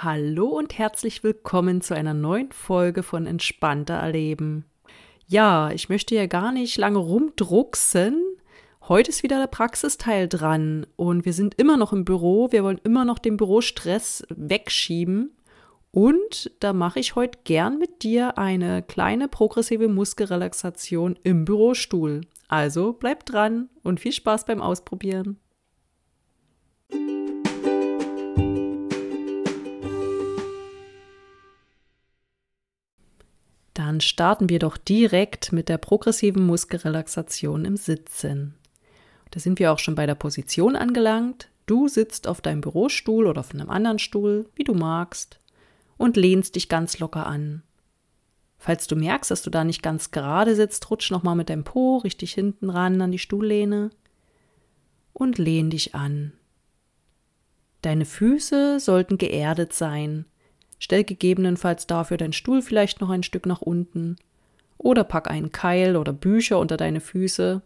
Hallo und herzlich willkommen zu einer neuen Folge von Entspannter Erleben. Ja, ich möchte ja gar nicht lange rumdrucksen. Heute ist wieder der Praxisteil dran und wir sind immer noch im Büro. Wir wollen immer noch den Bürostress wegschieben. Und da mache ich heute gern mit dir eine kleine progressive Muskelrelaxation im Bürostuhl. Also bleib dran und viel Spaß beim Ausprobieren. Dann starten wir doch direkt mit der progressiven Muskelrelaxation im Sitzen. Da sind wir auch schon bei der Position angelangt. Du sitzt auf deinem Bürostuhl oder auf einem anderen Stuhl, wie du magst, und lehnst dich ganz locker an. Falls du merkst, dass du da nicht ganz gerade sitzt, rutsch nochmal mit deinem Po richtig hinten ran an die Stuhllehne und lehn dich an. Deine Füße sollten geerdet sein, Stell gegebenenfalls dafür deinen Stuhl vielleicht noch ein Stück nach unten oder pack einen Keil oder Bücher unter deine Füße,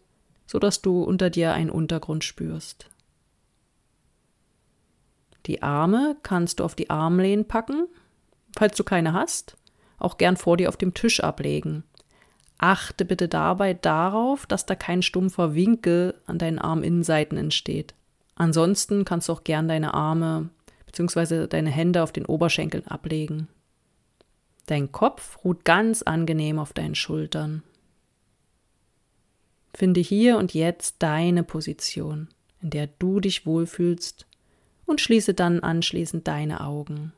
sodass du unter dir einen Untergrund spürst. Die Arme kannst du auf die Armlehnen packen, falls du keine hast, auch gern vor dir auf dem Tisch ablegen. Achte bitte dabei darauf, dass da kein stumpfer Winkel an deinen Arminnenseiten entsteht. Ansonsten kannst du auch gern deine Arme bzw. deine Hände auf den Oberschenkeln ablegen. Dein Kopf ruht ganz angenehm auf deinen Schultern. Finde hier und jetzt deine Position, in der du dich wohlfühlst und schließe dann anschließend deine Augen.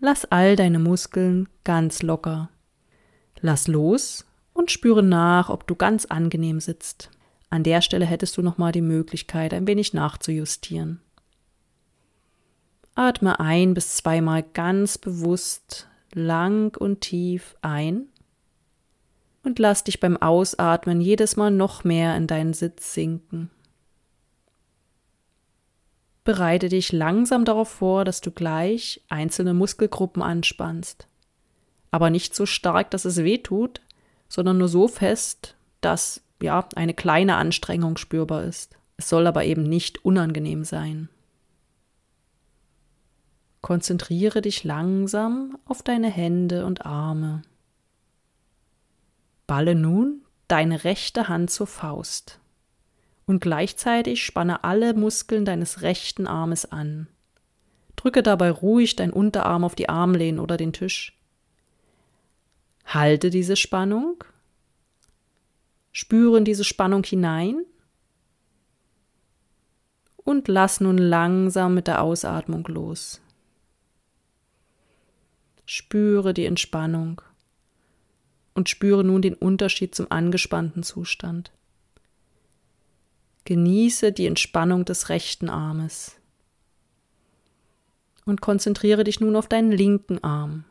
Lass all deine Muskeln ganz locker. Lass los und spüre nach, ob du ganz angenehm sitzt. An der Stelle hättest du nochmal die Möglichkeit, ein wenig nachzujustieren. Atme ein bis zweimal ganz bewusst, lang und tief ein und lass dich beim Ausatmen jedes Mal noch mehr in deinen Sitz sinken. Bereite dich langsam darauf vor, dass du gleich einzelne Muskelgruppen anspannst. Aber nicht so stark, dass es weh tut, sondern nur so fest, dass ja eine kleine Anstrengung spürbar ist. Es soll aber eben nicht unangenehm sein. Konzentriere dich langsam auf deine Hände und Arme. Balle nun deine rechte Hand zur Faust und gleichzeitig spanne alle Muskeln deines rechten Armes an. Drücke dabei ruhig dein Unterarm auf die Armlehnen oder den Tisch. Halte diese Spannung. Spüre in diese Spannung hinein. Und lass nun langsam mit der Ausatmung los. Spüre die Entspannung und spüre nun den Unterschied zum angespannten Zustand. Genieße die Entspannung des rechten Armes. Und konzentriere dich nun auf deinen linken Arm.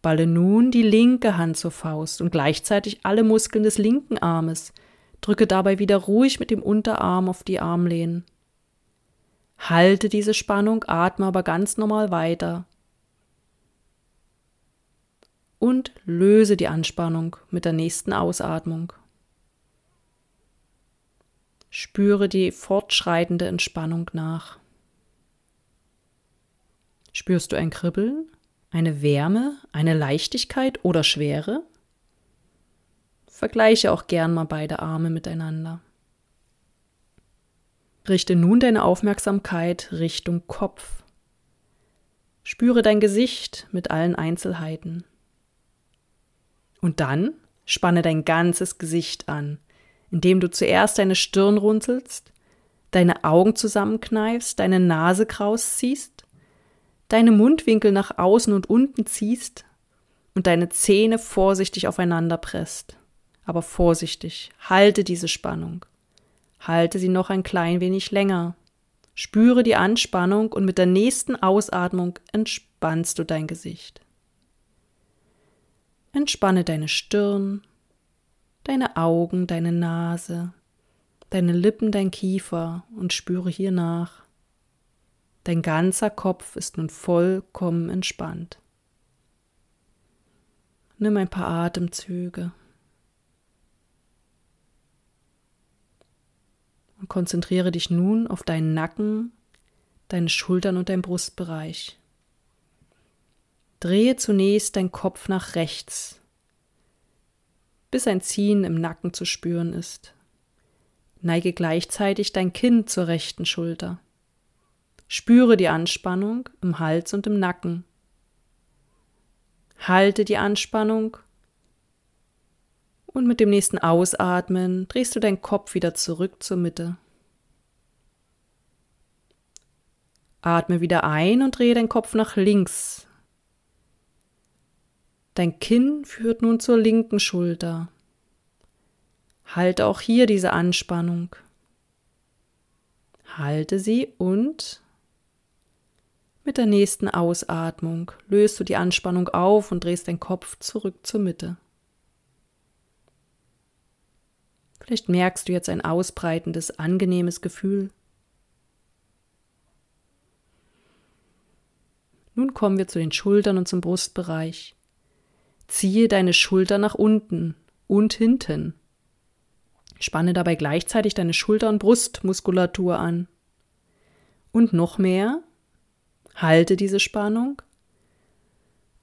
Balle nun die linke Hand zur Faust und gleichzeitig alle Muskeln des linken Armes. Drücke dabei wieder ruhig mit dem Unterarm auf die Armlehnen. Halte diese Spannung, atme aber ganz normal weiter. Und löse die Anspannung mit der nächsten Ausatmung. Spüre die fortschreitende Entspannung nach. Spürst du ein Kribbeln, eine Wärme, eine Leichtigkeit oder Schwere? Vergleiche auch gern mal beide Arme miteinander. Richte nun deine Aufmerksamkeit Richtung Kopf. Spüre dein Gesicht mit allen Einzelheiten. Und dann spanne dein ganzes Gesicht an, indem du zuerst deine Stirn runzelst, deine Augen zusammenkneifst, deine Nase kraus ziehst, deine Mundwinkel nach außen und unten ziehst und deine Zähne vorsichtig aufeinander presst. Aber vorsichtig, halte diese Spannung. Halte sie noch ein klein wenig länger. Spüre die Anspannung und mit der nächsten Ausatmung entspannst du dein Gesicht. Entspanne deine Stirn, deine Augen, deine Nase, deine Lippen, dein Kiefer und spüre hier nach. Dein ganzer Kopf ist nun vollkommen entspannt. Nimm ein paar Atemzüge und konzentriere dich nun auf deinen Nacken, deine Schultern und deinen Brustbereich. Drehe zunächst deinen Kopf nach rechts, bis ein Ziehen im Nacken zu spüren ist. Neige gleichzeitig dein Kinn zur rechten Schulter. Spüre die Anspannung im Hals und im Nacken. Halte die Anspannung und mit dem nächsten Ausatmen drehst du deinen Kopf wieder zurück zur Mitte. Atme wieder ein und drehe deinen Kopf nach links Dein Kinn führt nun zur linken Schulter. Halte auch hier diese Anspannung. Halte sie und mit der nächsten Ausatmung löst du die Anspannung auf und drehst deinen Kopf zurück zur Mitte. Vielleicht merkst du jetzt ein ausbreitendes, angenehmes Gefühl. Nun kommen wir zu den Schultern und zum Brustbereich. Ziehe deine Schulter nach unten und hinten. Spanne dabei gleichzeitig deine Schulter- und Brustmuskulatur an. Und noch mehr. Halte diese Spannung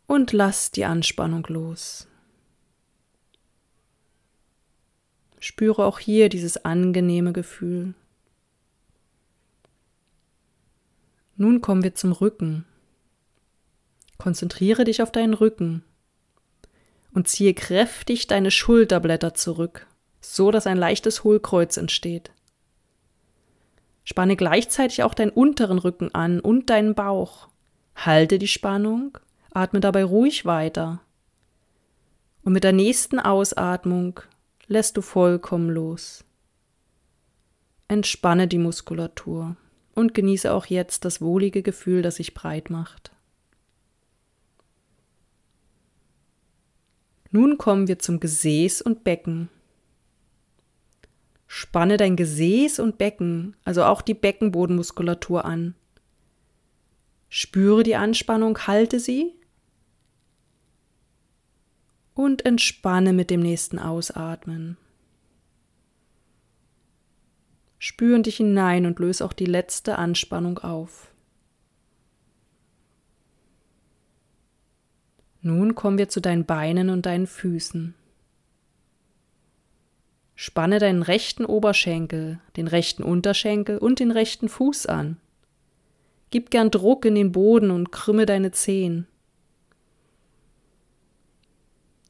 und lass die Anspannung los. Spüre auch hier dieses angenehme Gefühl. Nun kommen wir zum Rücken. Konzentriere dich auf deinen Rücken und ziehe kräftig deine Schulterblätter zurück, so dass ein leichtes Hohlkreuz entsteht. Spanne gleichzeitig auch deinen unteren Rücken an und deinen Bauch. Halte die Spannung, atme dabei ruhig weiter. Und mit der nächsten Ausatmung lässt du vollkommen los. Entspanne die Muskulatur und genieße auch jetzt das wohlige Gefühl, das sich breit macht. Nun kommen wir zum Gesäß und Becken. Spanne dein Gesäß und Becken, also auch die Beckenbodenmuskulatur an. Spüre die Anspannung, halte sie und entspanne mit dem nächsten Ausatmen. Spüre dich hinein und löse auch die letzte Anspannung auf. Nun kommen wir zu deinen Beinen und deinen Füßen. Spanne deinen rechten Oberschenkel, den rechten Unterschenkel und den rechten Fuß an. Gib gern Druck in den Boden und krümme deine Zehen.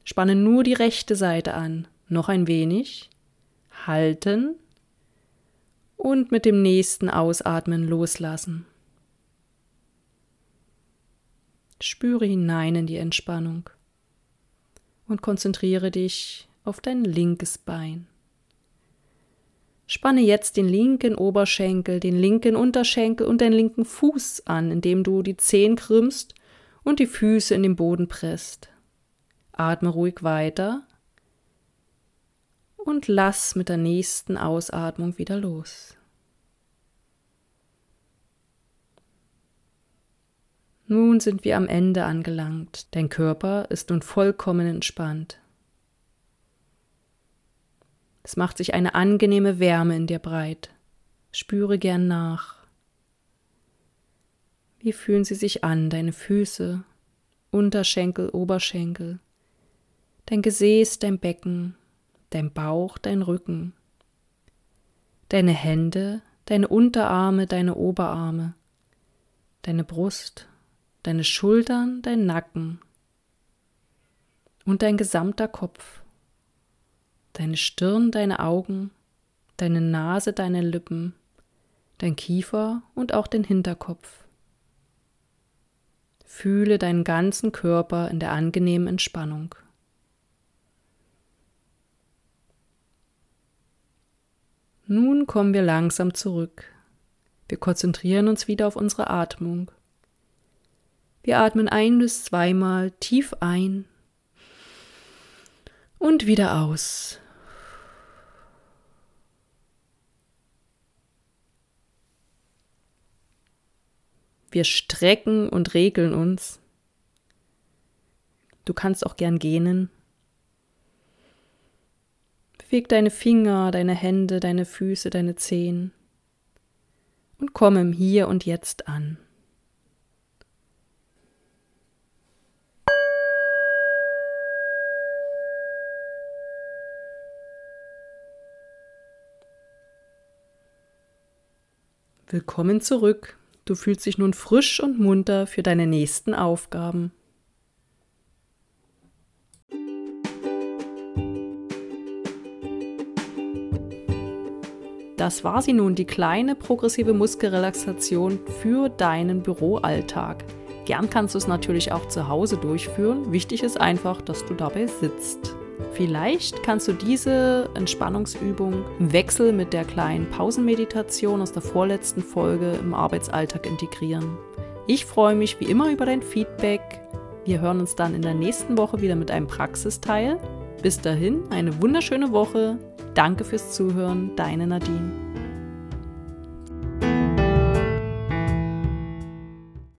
Spanne nur die rechte Seite an, noch ein wenig, halten und mit dem nächsten Ausatmen loslassen. Spüre hinein in die Entspannung und konzentriere dich auf dein linkes Bein. Spanne jetzt den linken Oberschenkel, den linken Unterschenkel und den linken Fuß an, indem du die Zehen krümmst und die Füße in den Boden presst. Atme ruhig weiter und lass mit der nächsten Ausatmung wieder los. Nun sind wir am Ende angelangt. Dein Körper ist nun vollkommen entspannt. Es macht sich eine angenehme Wärme in dir breit. Spüre gern nach. Wie fühlen sie sich an, deine Füße, Unterschenkel, Oberschenkel, dein Gesäß, dein Becken, dein Bauch, dein Rücken, deine Hände, deine Unterarme, deine Oberarme, deine Brust, deine Schultern, dein Nacken und dein gesamter Kopf, deine Stirn, deine Augen, deine Nase, deine Lippen, dein Kiefer und auch den Hinterkopf. Fühle deinen ganzen Körper in der angenehmen Entspannung. Nun kommen wir langsam zurück. Wir konzentrieren uns wieder auf unsere Atmung. Wir atmen ein bis zweimal tief ein und wieder aus. Wir strecken und regeln uns. Du kannst auch gern gähnen. Beweg deine Finger, deine Hände, deine Füße, deine Zehen und komm im Hier und Jetzt an. Willkommen zurück. Du fühlst dich nun frisch und munter für deine nächsten Aufgaben. Das war sie nun, die kleine progressive Muskelrelaxation für deinen Büroalltag. Gern kannst du es natürlich auch zu Hause durchführen. Wichtig ist einfach, dass du dabei sitzt. Vielleicht kannst du diese Entspannungsübung im Wechsel mit der kleinen Pausenmeditation aus der vorletzten Folge im Arbeitsalltag integrieren. Ich freue mich wie immer über dein Feedback. Wir hören uns dann in der nächsten Woche wieder mit einem Praxisteil. Bis dahin eine wunderschöne Woche. Danke fürs Zuhören, deine Nadine.